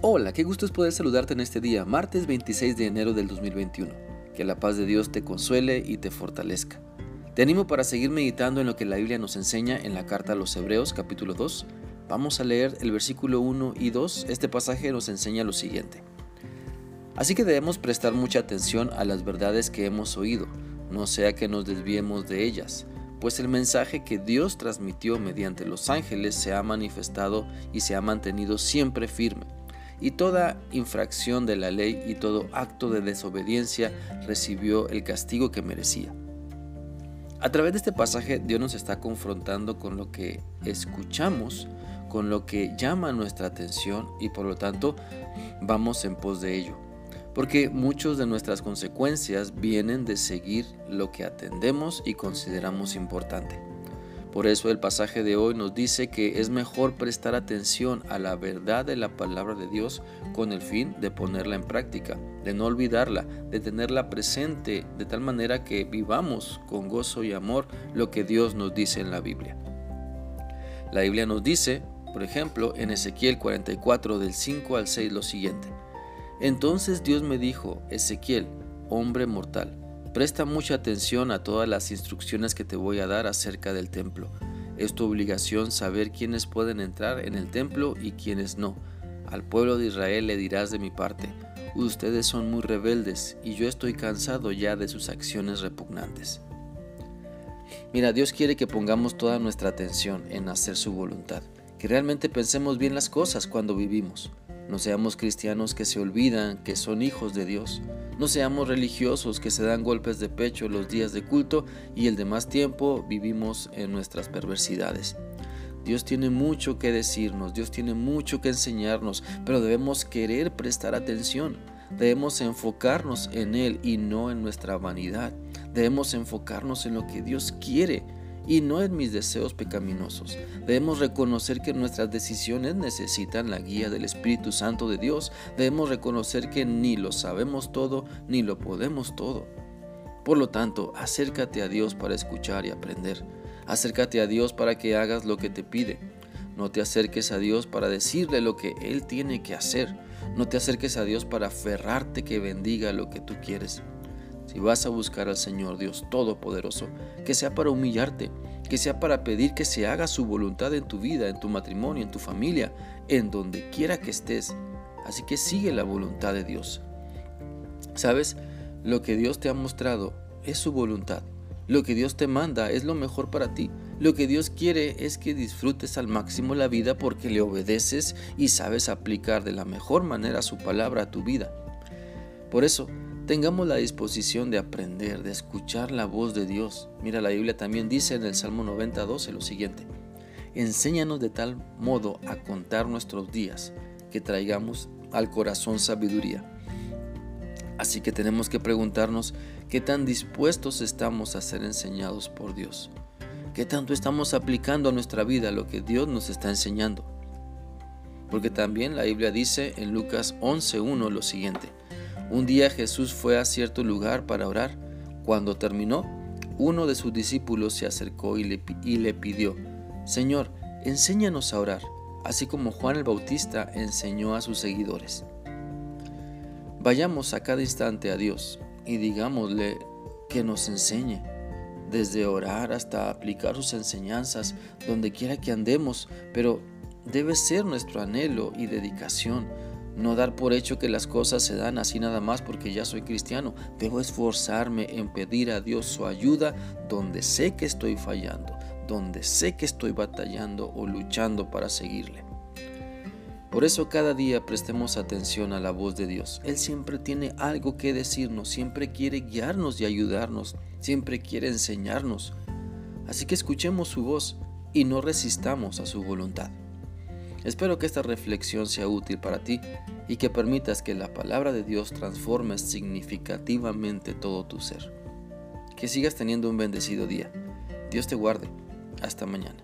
Hola, qué gusto es poder saludarte en este día, martes 26 de enero del 2021. Que la paz de Dios te consuele y te fortalezca. Te animo para seguir meditando en lo que la Biblia nos enseña en la carta a los Hebreos capítulo 2. Vamos a leer el versículo 1 y 2. Este pasaje nos enseña lo siguiente. Así que debemos prestar mucha atención a las verdades que hemos oído, no sea que nos desviemos de ellas pues el mensaje que Dios transmitió mediante los ángeles se ha manifestado y se ha mantenido siempre firme y toda infracción de la ley y todo acto de desobediencia recibió el castigo que merecía. A través de este pasaje Dios nos está confrontando con lo que escuchamos, con lo que llama nuestra atención y por lo tanto vamos en pos de ello. Porque muchas de nuestras consecuencias vienen de seguir lo que atendemos y consideramos importante. Por eso el pasaje de hoy nos dice que es mejor prestar atención a la verdad de la palabra de Dios con el fin de ponerla en práctica, de no olvidarla, de tenerla presente de tal manera que vivamos con gozo y amor lo que Dios nos dice en la Biblia. La Biblia nos dice, por ejemplo, en Ezequiel 44 del 5 al 6 lo siguiente. Entonces Dios me dijo, Ezequiel, hombre mortal, Presta mucha atención a todas las instrucciones que te voy a dar acerca del templo. Es tu obligación saber quiénes pueden entrar en el templo y quiénes no. Al pueblo de Israel le dirás de mi parte, ustedes son muy rebeldes y yo estoy cansado ya de sus acciones repugnantes. Mira, Dios quiere que pongamos toda nuestra atención en hacer su voluntad, que realmente pensemos bien las cosas cuando vivimos. No seamos cristianos que se olvidan que son hijos de Dios. No seamos religiosos que se dan golpes de pecho los días de culto y el demás tiempo vivimos en nuestras perversidades. Dios tiene mucho que decirnos, Dios tiene mucho que enseñarnos, pero debemos querer prestar atención. Debemos enfocarnos en Él y no en nuestra vanidad. Debemos enfocarnos en lo que Dios quiere y no en mis deseos pecaminosos. Debemos reconocer que nuestras decisiones necesitan la guía del Espíritu Santo de Dios. Debemos reconocer que ni lo sabemos todo ni lo podemos todo. Por lo tanto, acércate a Dios para escuchar y aprender. Acércate a Dios para que hagas lo que te pide. No te acerques a Dios para decirle lo que Él tiene que hacer. No te acerques a Dios para aferrarte que bendiga lo que tú quieres. Si vas a buscar al Señor Dios Todopoderoso, que sea para humillarte, que sea para pedir que se haga su voluntad en tu vida, en tu matrimonio, en tu familia, en donde quiera que estés. Así que sigue la voluntad de Dios. ¿Sabes? Lo que Dios te ha mostrado es su voluntad. Lo que Dios te manda es lo mejor para ti. Lo que Dios quiere es que disfrutes al máximo la vida porque le obedeces y sabes aplicar de la mejor manera su palabra a tu vida. Por eso, tengamos la disposición de aprender, de escuchar la voz de Dios. Mira, la Biblia también dice en el Salmo 90, 12 lo siguiente. Enséñanos de tal modo a contar nuestros días que traigamos al corazón sabiduría. Así que tenemos que preguntarnos qué tan dispuestos estamos a ser enseñados por Dios. ¿Qué tanto estamos aplicando a nuestra vida lo que Dios nos está enseñando? Porque también la Biblia dice en Lucas 11.1 lo siguiente. Un día Jesús fue a cierto lugar para orar. Cuando terminó, uno de sus discípulos se acercó y le, pidió, Señor, enséñanos a orar, así como Juan el Bautista enseñó a sus seguidores. Vayamos a cada instante a Dios y digámosle que nos enseñe, desde orar hasta aplicar sus enseñanzas donde quiera que andemos, pero debe ser nuestro anhelo y dedicación no dar por hecho que las cosas se dan así nada más porque ya soy cristiano. Debo esforzarme en pedir a Dios su ayuda donde sé que estoy fallando, donde sé que estoy batallando o luchando para seguirle. Por eso cada día prestemos atención a la voz de Dios. Él siempre tiene algo que decirnos, siempre quiere guiarnos y ayudarnos, siempre quiere enseñarnos. Así que escuchemos su voz y no resistamos a su voluntad. Espero que esta reflexión sea útil para ti y que permitas que la palabra de Dios transforme significativamente todo tu ser. Que sigas teniendo un bendecido día. Dios te guarde. Hasta mañana.